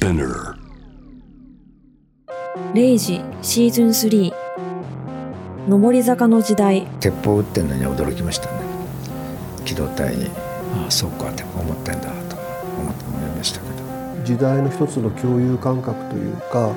Spinner 0時シーズン3上り坂の時代。鉄砲撃ってんのに驚きましたね。機動隊に。ああそうかって思ってんだと思って思いましたけど。時代の一つの共有感覚というか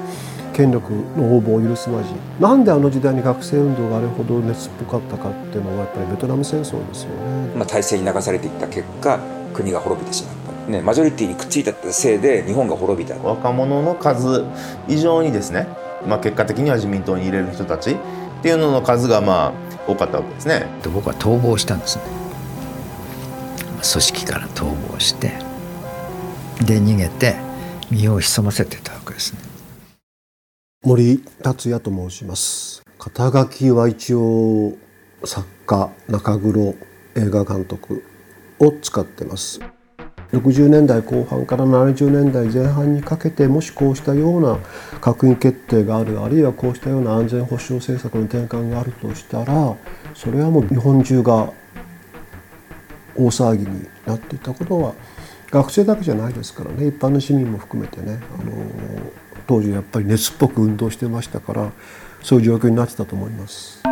権力の応募を許すまじ。なんであの時代に学生運動があれほど熱っぽかったかっていうのはやっぱりベトナム戦争ですよね。まあ、体制に流されていった結果国が滅びてしまった、ね、マジョリティにくっついたせいで日本が滅びた。若者の数以上にですね、まあ、結果的には自民党に入れる人たち。っていうのの数がまあ多かったわけですね。で僕は逃亡したんですね。組織から逃亡してで逃げて身を潜ませてたわけですね。森達也と申します。肩書きは一応作家中黒映画監督を使ってます60年代後半から70年代前半にかけてもしこうしたような閣議決定があるあるいはこうしたような安全保障政策の転換があるとしたらそれはもう日本中が大騒ぎになっていたことは学生だけじゃないですからね。一般の市民も含めてね。あの当時やっぱり熱っぽく運動してましたからそういう状況になってたと思います。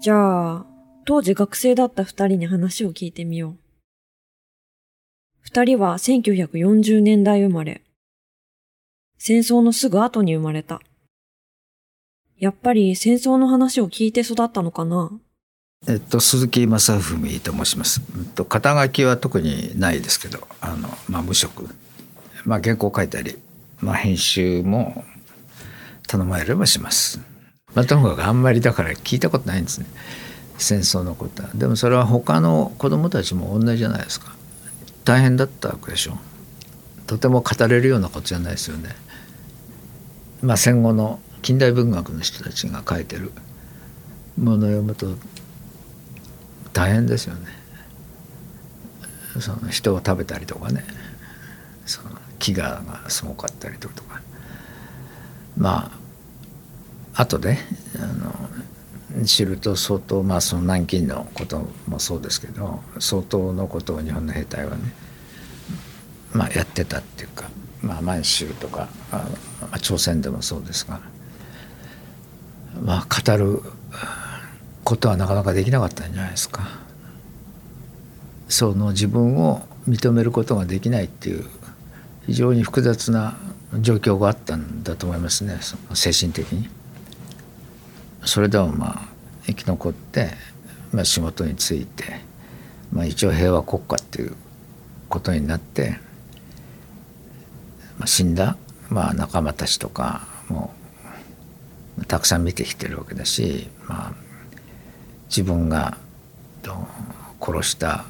じゃあ当時学生だった二人に話を聞いてみよう。二人は1940年代生まれ戦争のすぐ後に生まれたやっぱり戦争の話を聞いて育ったのかな？えっと、鈴木正文と申します。えっと、肩書きは特にないですけど、あの、まあ、無職。まあ、原稿書いたり、まあ、編集も頼まれればします。まあ、ともかくあんまりだから聞いたことないんですね。戦争のことは。でもそれは他の子供たちも同じじゃないですか。大変だったわけでしょ。とても語れるようなことじゃないですよね。まあ、戦後の近代文学の人たちが書いてるものを読むと大変ですよねその人を食べたりとかねその飢餓がすごかったりとかまあ後であの知ると相当まあその南京のこともそうですけど相当のことを日本の兵隊はねまあやってたっていうかまあ満州とかあ、まあ、朝鮮でもそうですがまあ語ることはなかなかできなかったんじゃないですか。その自分を認めることができないっていう非常に複雑な状況があったんだと思いますね精神的に。それでもまあ生き残って、まあ、仕事に就いて、まあ、一応平和国家っていうことになって、死んだ、まあ、仲間たちとかもたくさん見てきてるわけだし、まあ、自分が殺した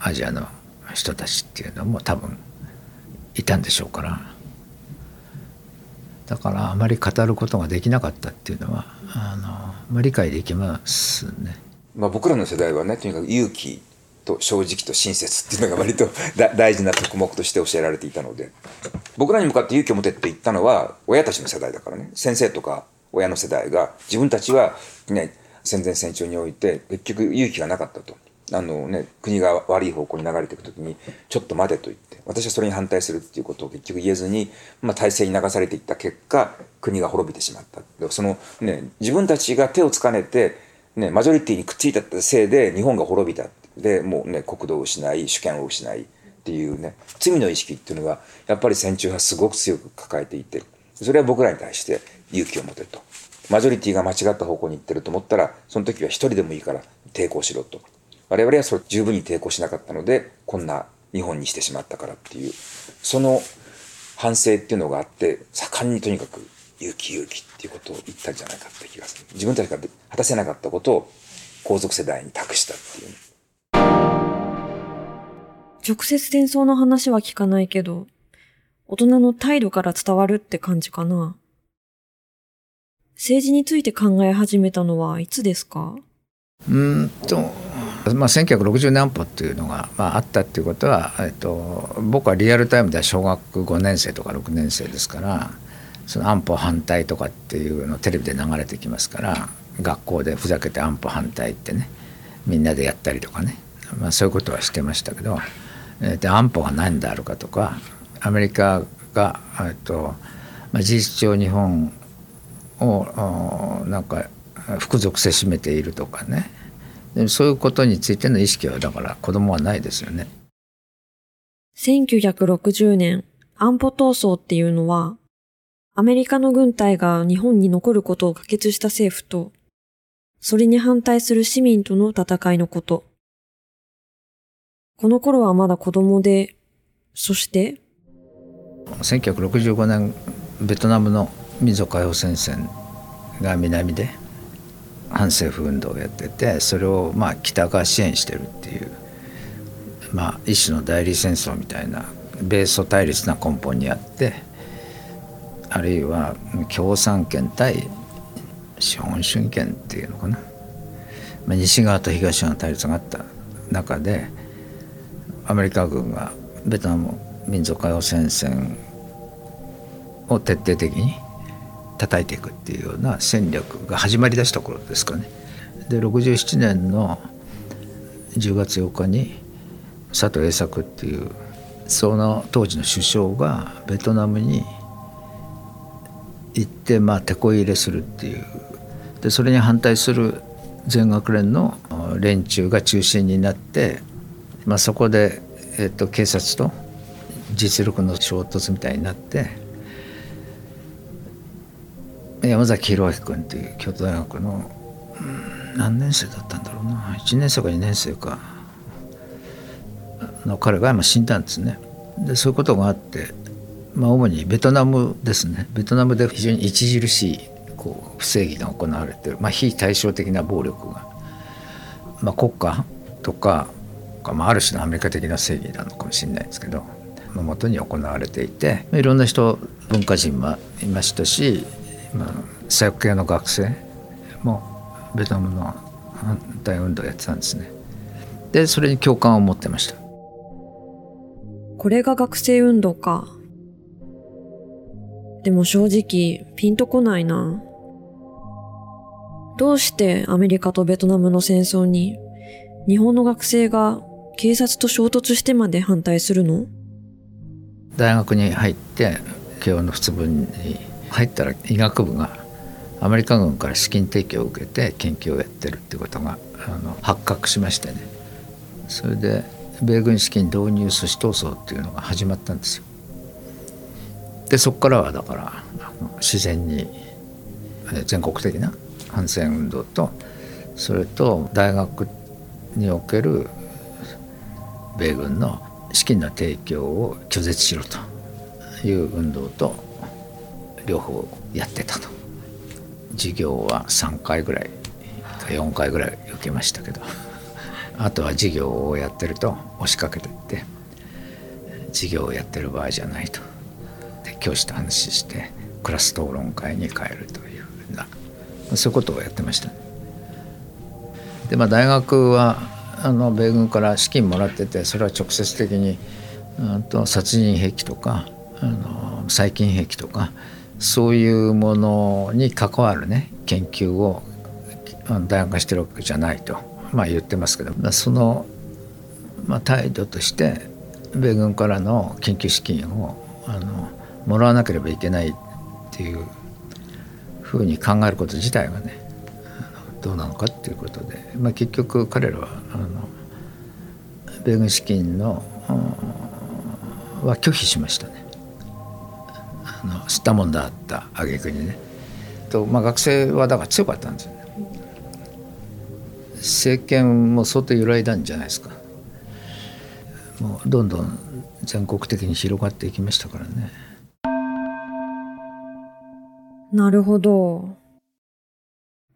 アジアの人たちっていうのも多分いたんでしょうからだからあまり語ることができなかったっていうのはあの、まあ、理解できますね。まあ、僕らの世代はねとにかく勇気と正直と親切っていうのが割と 大事な特目として教えられていたので僕らに向かって勇気を持てって言ったのは親たちの世代だからね先生とか親の世代が自分たちは、ね、戦前戦中において結局勇気がなかったと。あのね、国が悪い方向に流れていくときに、ちょっと待てと言って、私はそれに反対するっていうことを結局言えずに、まあ、体制に流されていった結果、国が滅びてしまった。そのね、自分たちが手をつかねて、ね、マジョリティにくっついたせいで日本が滅びた。で、もうね、国土を失い、主権を失いっていうね、罪の意識っていうのは、やっぱり戦中はすごく強く抱えていて、それは僕らに対して勇気を持てと。マジョリティが間違った方向に行ってると思ったら、その時は一人でもいいから抵抗しろと。我々はそれ十分に抵抗しなかったので、こんな日本にしてしまったからっていう、その反省っていうのがあって、盛んにとにかく勇気勇気っていうことを言ったんじゃないかって気がする。自分たちが果たせなかったことを皇族世代に託したっていう。直接戦争の話は聞かないけど、大人の態度から伝わるって感じかな。政治について考え始めたのはいつですか？うんと、まあ、1960年安保っていうのが、まあ、あったっていうことは、えっと、僕はリアルタイムでは小学5年生とか6年生ですからその安保反対とかっていうのテレビで流れてきますから学校でふざけて安保反対ってねみんなでやったりとかね、まあ、そういうことはしてましたけどで安保が何であるかとかアメリカがと、まあ、事実上日本をなんか服属せしめているとかねそういうことについての意識はだから子供はないですよね。1960年安保闘争っていうのはアメリカの軍隊が日本に残ることを可決した政府とそれに反対する市民との戦いのこと。この頃はまだ子供で、そして？1965年ベトナムの民族解放戦線が南で反政府運動をやっててそれをまあ北が支援してるっていう、まあ、一種の代理戦争みたいな米ソ対立な根本にあってあるいは共産権対資本主義権っていうのかな、まあ、西側と東側の対立があった中でアメリカ軍がベトナム民族解放戦線を徹底的に叩いていくっていうような戦略が始まりだした頃ですかね。で67年の10月8日に佐藤栄作っていうその当時の首相がベトナムに行ってまあ手こ入れするっていうでそれに反対する全学連の連中が中心になってまあ、そこで、えっと、警察と実力の衝突みたいになって山崎弘明君っていう京都大学の、何年生だったんだろうな。1年生か2年生か。の彼が今死んだんですね。でそういうことがあって、まあ、主にベトナムですね。ベトナムで非常に著しいこう不正義が行われてる、まあ、非対照的な暴力が、まあ、国家とかか、まあ、ある種のアメリカ的な正義なのかもしれないですけどのもとに行われていていろんな人文化人もいましたし、まあ、左翼系の学生もベトナムの反対運動をやってたんですね。でそれに共感を持ってました。これが学生運動か。でも正直ピンとこないな。どうしてアメリカとベトナムの戦争に日本の学生が警察と衝突してまで反対するの？大学に入って慶応の普通部に入ったら医学部がアメリカ軍から資金提供を受けて研究をやってるってことがあの発覚しましてねそれで米軍資金導入阻止闘争っていうのが始まったんですよ。でそこからはだから自然に全国的な反戦運動とそれと大学における米軍の資金の提供を拒絶しろという運動と両方やってたと。授業は3回ぐらいか4回ぐらい受けましたけど。あとは授業をやってると押しかけてって授業をやってる場合じゃないと。で教師と話してクラス討論会に変えるというようなそういうことをやってました、でまあ大学はあの米軍から資金もらっててそれは直接的にと殺人兵器とかあの細菌兵器とかそういうものに関わるね研究を大学がしてるわけじゃないと、まあ、言ってますけどその、まあ、態度として米軍からの研究資金をあのもらわなければいけないっていうふうに考えること自体がねどうなのかっていうことで、まあ、結局彼らはあの米軍資金のは拒否しましたね。あの吸ったもんだった挙句にね。とまあ、学生はだから強かったんですよね。政権も相当揺らいだんじゃないですか。もうどんどん全国的に広がっていきましたからね。なるほど。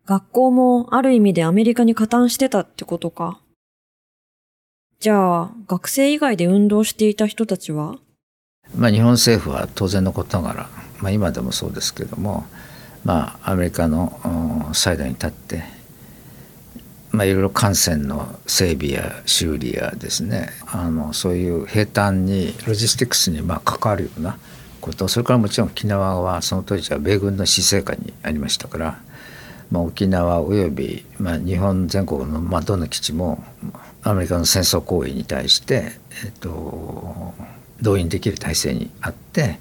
学校もある意味でアメリカに加担してたってことか。じゃあ、学生以外で運動していた人たちは？まあ日本政府は当然のことながら、まあ今でもそうですけども、まあアメリカのサイドに立って、まあいろいろ艦船の整備や修理やですね、あのそういう兵隊にロジスティクスにまあ関わるようなこと、それからもちろん沖縄はその当時は米軍の施政下にありましたから、まあ、沖縄および、まあ、日本全国の、まあ、どの基地もアメリカの戦争行為に対して、えっと、動員できる体制にあって、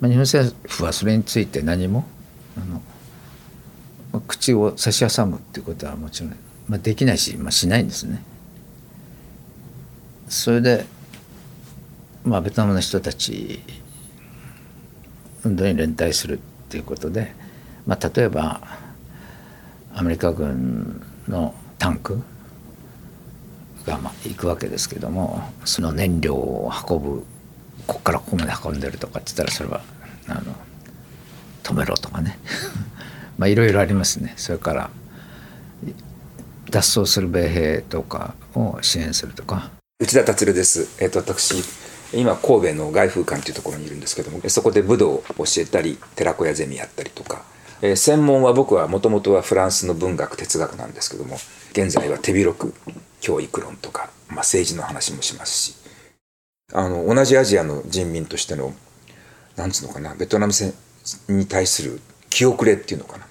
まあ、日本政府はそれについて何もあの、まあ、口を差し挟むっていうことはもちろん、まあ、できないし、まあ、しないんですね。それで、まあ、ベトナムの人たち運動に連帯するっていうことで、まあ、例えばアメリカ軍のタンクがまあ行くわけですけどもその燃料を運ぶここからここまで運んでるとかって言ったらそれはあの止めろとかね。まあいろいろありますね。それから脱走する米兵とかを支援するとか。内田達です、えーと、私今神戸の外風館というところにいるんですけどもそこで武道を教えたり寺子屋ゼミやったりとか、えー、専門は僕はもともとはフランスの文学哲学なんですけども現在は手広く教育論とか、まあ、政治の話もしますし。あの同じアジアの人民としてのなんつうのかなベトナム戦に対する気遅れっていうのかな。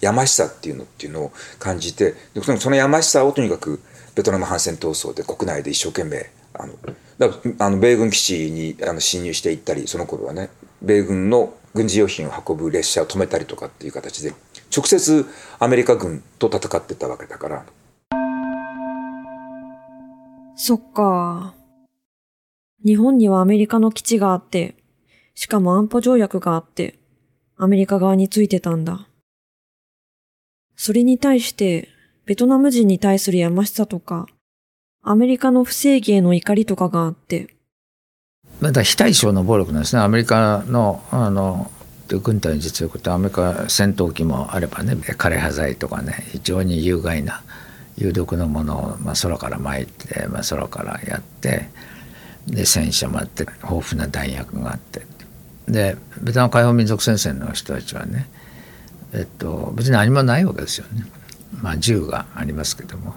やましさっていうのっていうのを感じてそのやましさをとにかくベトナム反戦闘争で国内で一生懸命あのだあの米軍基地にあの侵入していったりその頃はね米軍の軍事用品を運ぶ列車を止めたりとかっていう形で直接アメリカ軍と戦ってたわけだからそっか。日本にはアメリカの基地があって、しかも安保条約があって、アメリカ側についてたんだ。それに対して、ベトナム人に対するやましさとか、アメリカの不正義への怒りとかがあって。まだ非対称の暴力なんですね。アメリカの、あの、軍隊の実力とアメリカ戦闘機もあればね、枯葉剤とかね、非常に有害な有毒のものを、まあ、空から撒いて、まあ、空からやってで戦車もあって豊富な弾薬があってでベトナム解放民族戦線の人たちはね、えっと、別に何もないわけですよね。まあ、銃がありますけども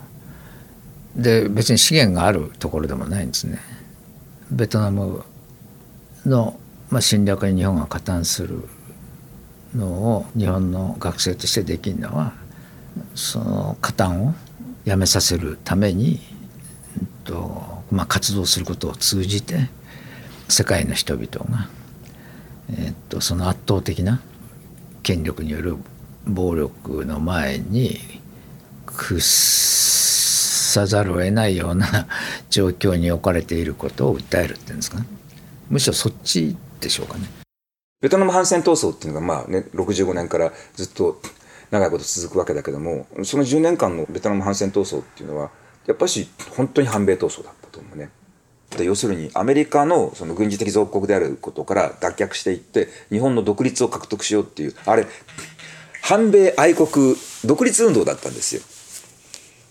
で別に資源があるところでもないんですね。ベトナムの、まあ、侵略に日本が加担するのを日本の学生としてできるのはその加担をやめさせるために、えっとまあ、活動することを通じて世界の人々が、えっと、その圧倒的な権力による暴力の前に屈さざるを得ないような状況に置かれていることを訴えるっていうんですかね。むしろそっちでしょうかね。ベトナム反戦闘争っていうのがまあね65年からずっと長いこと続くわけだけどもその10年間のベトナム反戦闘争っていうのはやっぱし本当に反米闘争だったと思うね。要するにアメリカのその軍事的属国であることから脱却していって日本の独立を獲得しようっていうあれ反米愛国独立運動だったんですよ。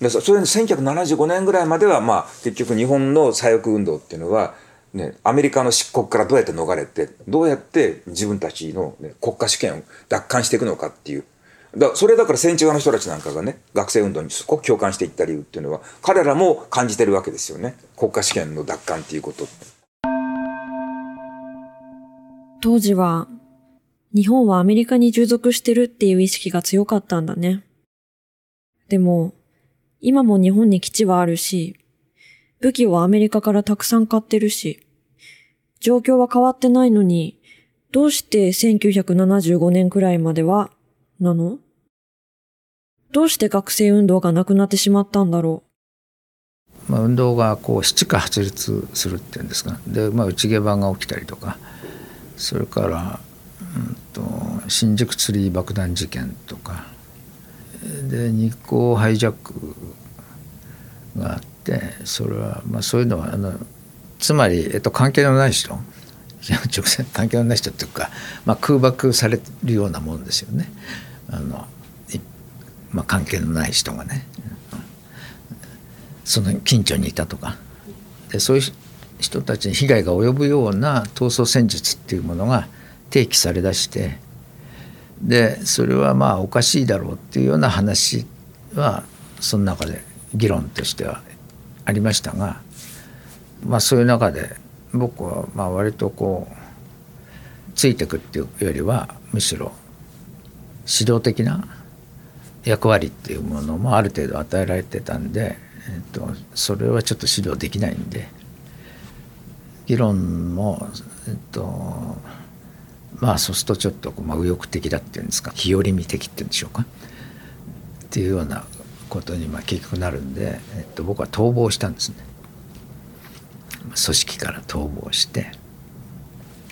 でそれ1975年ぐらいまではまあ結局日本の左翼運動っていうのはね、アメリカの漆黒からどうやって逃れてどうやって自分たちの、ね、国家主権を奪還していくのかっていう。だそれだから戦地側の人たちなんかがね学生運動にすごく共感していった理由っていうのは彼らも感じてるわけですよね。国家試験の奪還っていうこと当時は日本はアメリカに従属してるっていう意識が強かったんだね。でも今も日本に基地はあるし武器をアメリカからたくさん買ってるし状況は変わってないのにどうして1975年くらいまではなの？どうして学生運動がなくなってしまったんだろう、まあ、運動がこう七か八列するっていうんですか。で、まあ、内毛場が起きたりとか。それから、うんと、新宿ツリー爆弾事件とか。で日光ハイジャックがあってそれは、まあ、そういうのはあのつまり、えっと、関係のない人 直接関係のない人っていうか、まあ、空爆されるようなもんですよね。あのまあ、関係のない人がねその近所にいたとかでそういう人たちに被害が及ぶような闘争戦術っていうものが提起されだしてでそれはまあおかしいだろうっていうような話はその中で議論としてはありましたが、まあ、そういう中で僕はまあ割とこうついてくっていうよりはむしろ指導的な役割っていうものもある程度与えられてたんで、えっと、それはちょっと指導できないんで議論も、えっと、まあそうするとちょっとまあ右翼的だっていうんですか日和見的っていうんでしょうかっていうようなことにまあ結局なるんで、えっと、僕は逃亡したんですね。組織から逃亡して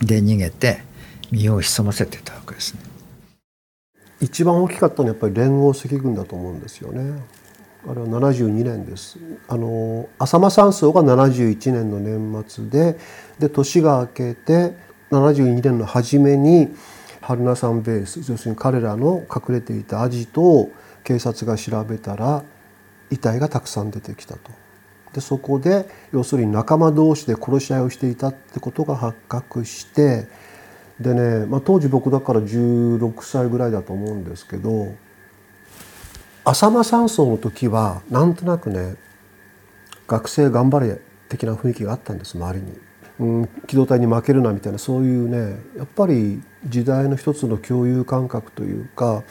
で逃げて身を潜ませてたわけですね。一番大きかったのはやっぱり連合赤軍だと思うんですよね。あれは72年です。あの浅間山荘が71年の年末でで年が明けて72年の初めに春名山ベース要するに彼らの隠れていたアジトを警察が調べたら遺体がたくさん出てきたと。でそこで要するに仲間同士で殺し合いをしていたってことが発覚してでね、まあ、当時僕だから16歳ぐらいだと思うんですけど浅間山荘の時はなんとなくね学生頑張れ的な雰囲気があったんです周りに。うん、機動隊に負けるなみたいなそういうねやっぱり時代の一つの共有感覚というか、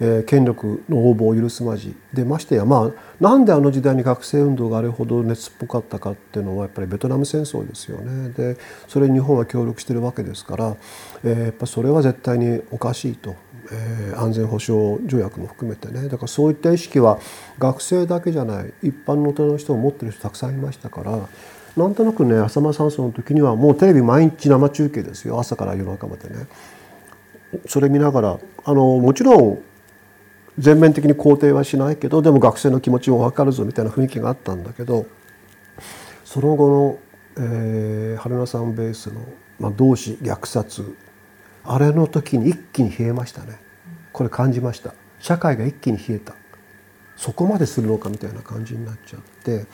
えー、権力の応募を許すまじ。でましてやまあなんであの時代に学生運動があれほど熱っぽかったかっていうのはやっぱりベトナム戦争ですよね。でそれに日本は協力してるわけですから、えー、やっぱそれは絶対におかしいと。えー、安全保障条約も含めてね。だからそういった意識は学生だけじゃない一般の大人の人も持ってる人たくさんいましたからなんとなくね浅間山荘の時にはもうテレビ毎日生中継ですよ。朝から夜中までね。それ見ながらあのもちろん全面的に肯定はしないけどでも学生の気持ちも分かるぞみたいな雰囲気があったんだけどその後の、えー、春名さんベースの、まあ、同志虐殺あれの時に一気に冷えましたね。これ感じました。社会が一気に冷えた。そこまでするのかみたいな感じになっちゃって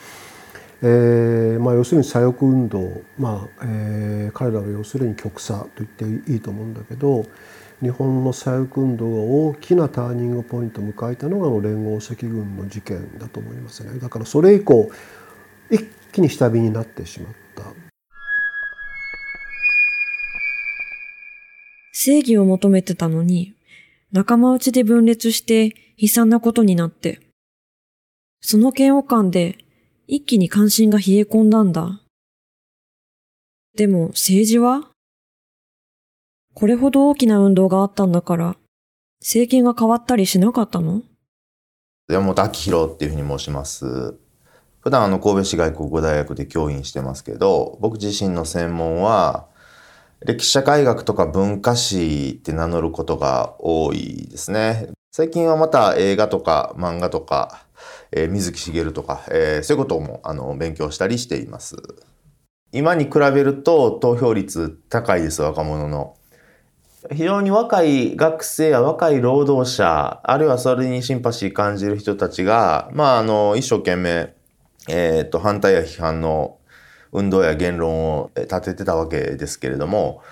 えーまあ、要するに左翼運動、まあえー、彼らは要するに極左と言っていいと思うんだけど日本の左翼運動が大きなターニングポイントを迎えたのがあの連合赤軍の事件だと思いますねだからそれ以降一気に下火になってしまった正義を求めてたのに仲間内で分裂して悲惨なことになってその嫌悪感で一気に関心が冷え込んだんだ。でも政治はこれほど大きな運動があったんだから、政権が変わったりしなかったの？山本明宏っていうふうに申します。普段あの神戸市外国語大学で教員してますけど、僕自身の専門は、歴史社会学とか文化史って名乗ることが多いですね。最近はまた映画とか漫画とかえー、水木しげるとか、えー、そういうこともあの勉強したりしています。今に比べると投票率高いです、若者の。非常に若い学生や若い労働者、あるいはそれにシンパシー感じる人たちが、まあ、あの、一生懸命、えっ、ー、と、反対や批判の運動や言論を立ててたわけですけれども、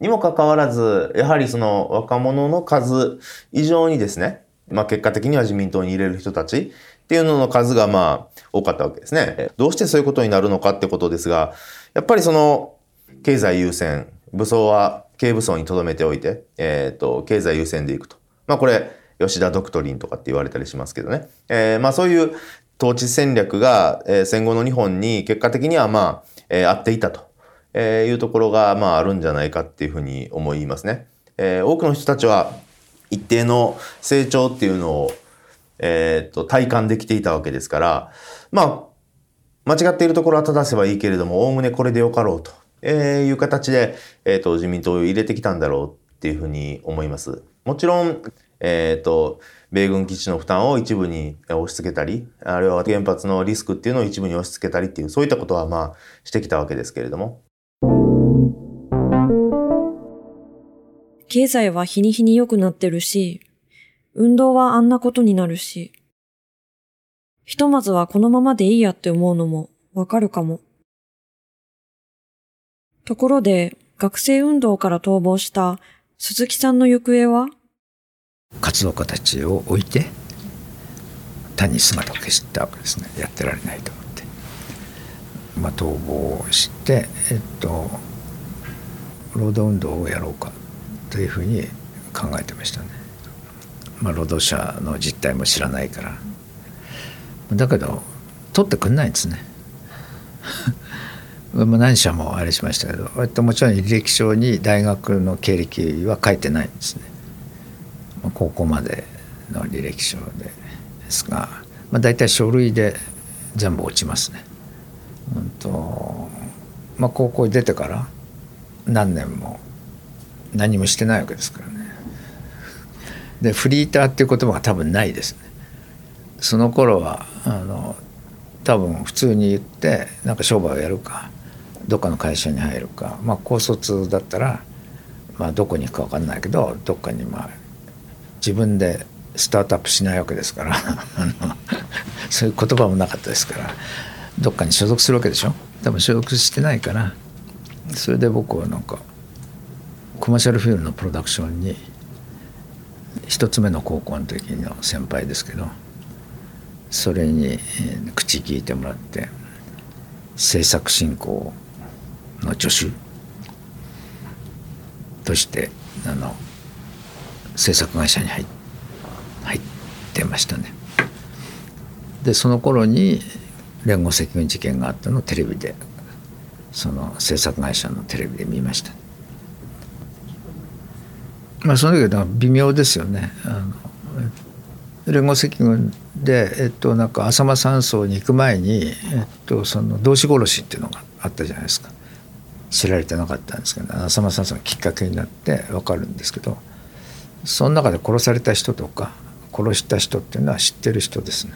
にもかかわらず、やはりその若者の数以上にですね、まあ結果的には自民党に入れる人たちっていうのの数がまあ多かったわけですね。どうしてそういうことになるのかってことですが、やっぱりその経済優先、武装は軽武装に留めておいて、え、ー、と、経済優先でいくと。まあこれ、吉田ドクトリンとかって言われたりしますけどね。えー、まあそういう統治戦略が、えー、戦後の日本に結果的にはまあ、えー、合っていたと、えー、いうところがまああるんじゃないかっていうふうに思いますね。えー、多くの人たちは一定の成長っていうのをえー、と、体感できていたわけですから、まあ、間違っているところは正せばいいけれども、おおむねこれでよかろうと、えいう形で、えー、っと、自民党を入れてきたんだろうっていうふうに思います。もちろん、えー、っと、米軍基地の負担を一部に押し付けたり、あるいは原発のリスクっていうのを一部に押し付けたりっていう、そういったことはまあしてきたわけですけれども。経済は日に日に良くなってるし、運動はあんなことになるし、ひとまずはこのままでいいやって思うのもわかるかも。ところで、学生運動から逃亡した鈴木さんの行方は？活動家たちを置いて、単に姿を消したわけですね。やってられないと思って。まあ、逃亡して、えっと、労働運動をやろうかというふうに考えてましたね。まあ、労働者の実態も知らないからだけど取ってくんないんですね。何社もあれしましたけど割ともちろん履歴書に大学の経歴は書いてないんですね。ま高校までの履歴書でですが、まあ、大体書類で全部落ちますね。うんとまあ、高校に出てから何年も何もしてないわけですからね。でフリーターっていう言葉が多分ないですね。その頃はあの多分普通に言ってなんか商売をやるかどっかの会社に入るか。まあ高卒だったら、まあ、どこに行くか分かんないけどどっかにまあ自分でスタートアップしないわけですから。そういう言葉もなかったですから。どっかに所属するわけでしょ？多分所属してないからそれで僕はなんかコマーシャルフィールのプロダクションに一つ目の高校の時の先輩ですけどそれに口聞いてもらって制作進行をの助手としてあの制作会社に入ってましたね。でその頃に連合赤軍事件があったのをテレビでその制作会社のテレビで見ました。まあその時は微妙ですよね。あの連合赤軍で、えっと、なんか浅間山荘に行く前に、えっと、その同志殺しっていうのがあったじゃないですか知られてなかったんですけど、浅間山荘がきっかけになって分かるんですけどその中で殺された人とか殺した人っていうのは知ってる人ですね。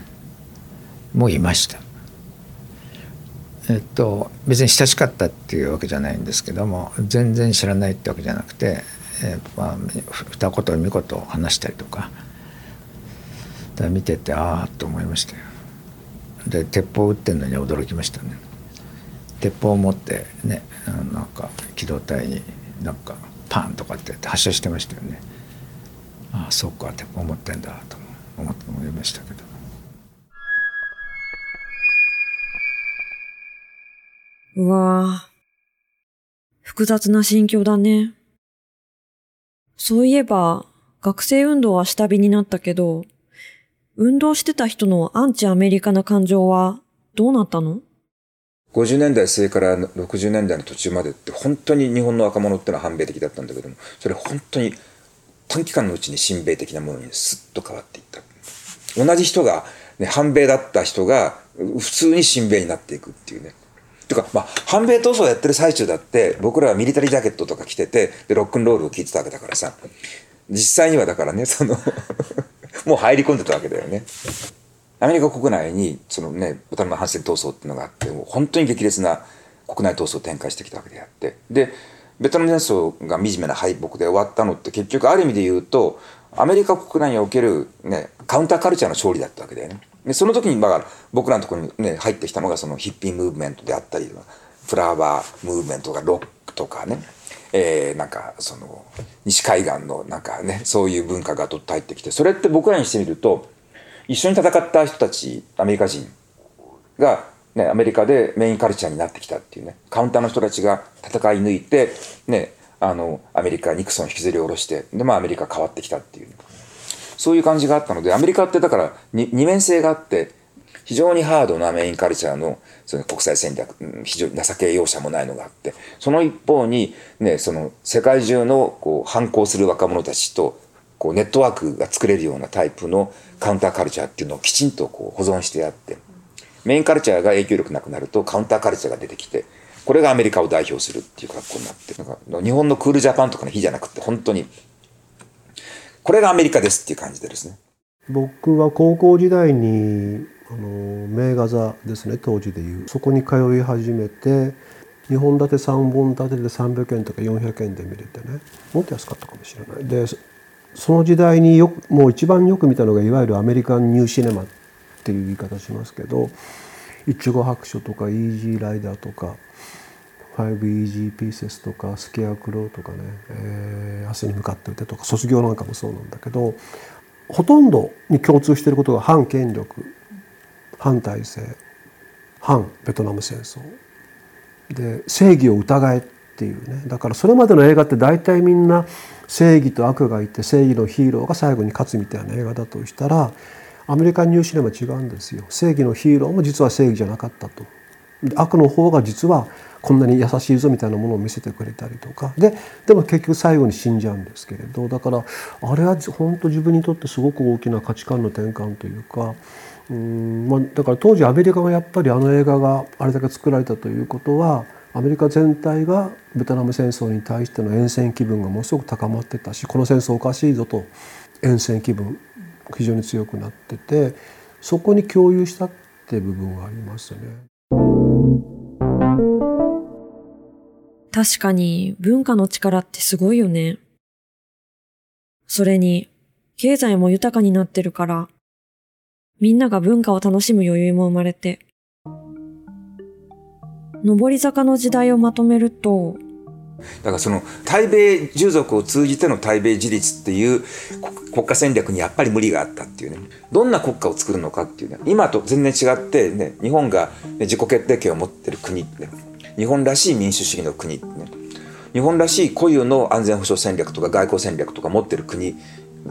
もういました。えっと、別に親しかったっていうわけじゃないんですけども全然知らないってわけじゃなくて、えーまあ、二言三言話したりとかだ見ててああと思いましたよ。で鉄砲撃ってんのに驚きましたね。鉄砲を持ってねなんか機動隊になんかパンとかって発射してましたよね。ああそうか鉄砲持ってんだと思って思いましたけど。うわぁ複雑な心境だね。そういえば学生運動は下火になったけど運動してた人のアンチアメリカな感情はどうなったの？?50 年代末から60年代の途中までって本当に日本の若者ってのは反米的だったんだけども、それ本当に短期間のうちに親米的なものにスッと変わっていった。同じ人が、ね、反米だった人が普通に親米になっていくっていうね。てか、まあ、反米闘争やってる最中だって、僕らはミリタリージャケットとか着てて、で、ロックンロールを聴いてたわけだからさ、実際にはだからね、その もう入り込んでたわけだよね。アメリカ国内に、そのね、ベトナム反戦闘争っていうのがあって、もう本当に激烈な国内闘争を展開してきたわけであって。で、ベトナム戦争が惨めな敗北で終わったのって結局ある意味で言うと、アメリカ国内におけるね、カウンターカルチャーの勝利だったわけだよね。で、その時に、だから僕らのところにね、入ってきたのがそのヒッピームーブメントであったり、フラワームーブメントとかロックとかね、えー、なんかその西海岸のなんかねそういう文化がどっと入ってきてそれって僕らにしてみると一緒に戦った人たちアメリカ人が、ね、アメリカでメインカルチャーになってきたっていうねカウンターの人たちが戦い抜いて、ね、あのアメリカニクソン引きずり下ろしてで、まあ、アメリカ変わってきたっていう、そういう感じがあったのでアメリカってだから二面性があって非常にハードなメインカルチャーのその国際戦略、非常に情け容赦もないのがあって、その一方に、ね、その世界中のこう反抗する若者たちとこうネットワークが作れるようなタイプのカウンターカルチャーっていうのをきちんとこう保存してあって、メインカルチャーが影響力なくなるとカウンターカルチャーが出てきて、これがアメリカを代表するっていう格好になって、なんか日本のクールジャパンとかの日じゃなくて、本当に、これがアメリカですっていう感じでですね。僕は高校時代にあの名画座ですね当時でいうそこに通い始めて2本立て3本立てで300円とか400円で見れてねもっと安かったかもしれないでその時代によくもう一番よく見たのがいわゆるアメリカンニューシネマっていう言い方しますけど「いちご白書」とか「イージーライダー」とか「5イブイージーピーセス」とか「スケアクロー」とかね「えー、明日に向かって歌」とか卒業なんかもそうなんだけどほとんどに共通していることが反権力反体制反ベトナム戦争。で正義を疑えっていうね。だからそれまでの映画って大体みんな正義と悪がいて正義のヒーローが最後に勝つみたいな映画だとしたらアメリカンニューシネマ違うんですよ。正義のヒーローも実は正義じゃなかったと。悪の方が実はこんなに優しいぞみたいなものを見せてくれたりとか。ででも結局最後に死んじゃうんですけれどだからあれは本当自分にとってすごく大きな価値観の転換というかうんまあ、だから当時アメリカがやっぱりあの映画があれだけ作られたということはアメリカ全体がベトナム戦争に対しての厭戦気分がものすごく高まってたしこの戦争おかしいぞと厭戦気分非常に強くなっててそこに共有したって部分がありますね。確かに文化の力ってすごいよね。それに経済も豊かになってるからみんなが文化を楽しむ余裕も生まれて、上り坂の時代をまとめると、だからその対米従属を通じての対米自立っていう国家戦略にやっぱり無理があったっていうね。どんな国家を作るのかっていうね。今と全然違ってね日本が、自己決定権を持ってる国って日本らしい民主主義の国ってね。日本らしい固有の安全保障戦略とか外交戦略とか持ってる国。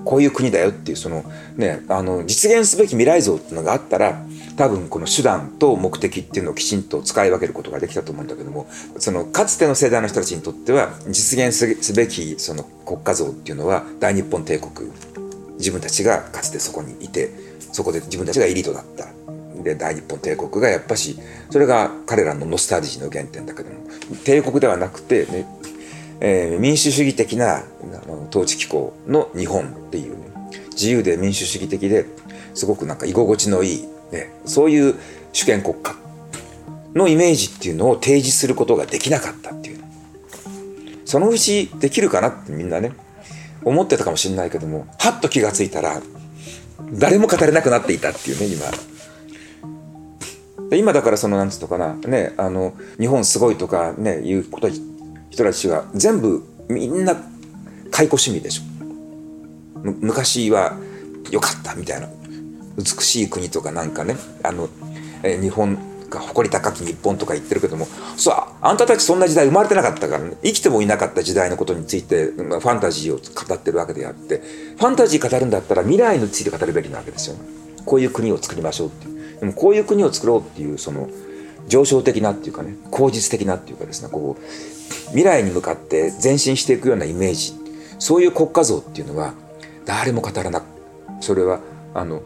こういう国だよっていうそのねあの実現すべき未来像っていうのがあったら多分この手段と目的っていうのをきちんと使い分けることができたと思うんだけどもそのかつての世代の人たちにとっては実現すべきその国家像っていうのは大日本帝国。自分たちがかつてそこにいてそこで自分たちがエリートだった。で大日本帝国がやっぱしそれが彼らのノスタルジーの原点だけども帝国ではなくて、ね、えー、民主主義的な統治機構の日本っていうね自由で民主主義的ですごくなんか居心地のいい、ね、そういう主権国家のイメージっていうのを提示することができなかったっていう。そのうちできるかなってみんなね思ってたかもしれないけどもはっと気が付いたら誰も語れなくなっていたっていうね今。今だからそのなんつうのかなねあの日本すごいとかねいうこと人たちは全部みんな解雇趣味でしょ。昔は良かったみたいな。美しい国とかなんかねあの、え日本が誇り高き日本とか言ってるけどもそうあんたたちそんな時代生まれてなかったから、ね、生きてもいなかった時代のことについて、まあ、ファンタジーを語ってるわけであってファンタジー語るんだったら未来について語るべきなわけですよ、こういう国を作りましょうっていう。でもこういう国を作ろうっていうその上昇的なっていうかね口実的なっていうかですねこう未来に向かって前進していくようなイメージ。そういう国家像っていうのは誰も語らなくそれはあの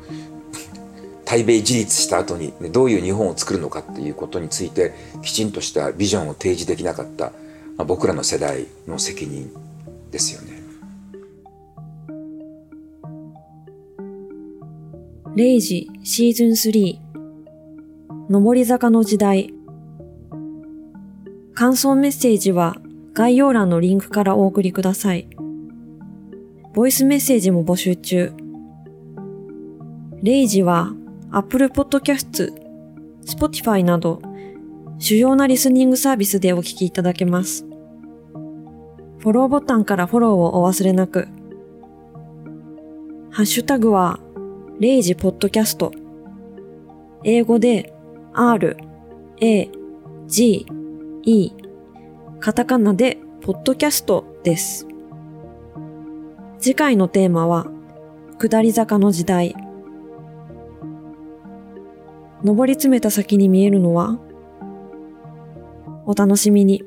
対米自立した後に、ね、どういう日本を作るのかっていうことについてきちんとしたビジョンを提示できなかった、まあ、僕らの世代の責任ですよね。0時シーズン3上り坂の時代感想メッセージは概要欄のリンクからお送りください。ボイスメッセージも募集中。レイジは Apple Podcast、Spotify など主要なリスニングサービスでお聞きいただけます。フォローボタンからフォローをお忘れなく。ハッシュタグは、レイジポッドキャスト。英語で R、A、G、E、カタカナでポッドキャストです。次回のテーマは、下り坂の時代。登り詰めた先に見えるのはお楽しみに。